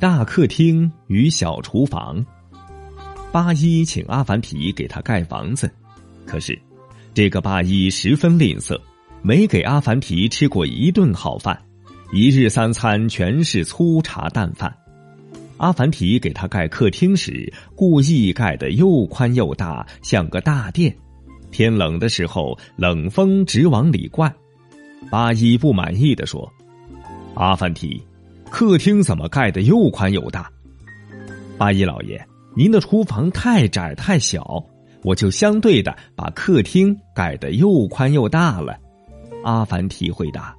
大客厅与小厨房。八一请阿凡提给他盖房子，可是这个八一十分吝啬，没给阿凡提吃过一顿好饭，一日三餐全是粗茶淡饭。阿凡提给他盖客厅时，故意盖得又宽又大，像个大殿。天冷的时候，冷风直往里灌。八一不满意的说：“阿凡提，客厅怎么盖的又宽又大？”八一老爷，您的厨房太窄太小，我就相对的把客厅盖得又宽又大了。阿凡提回答。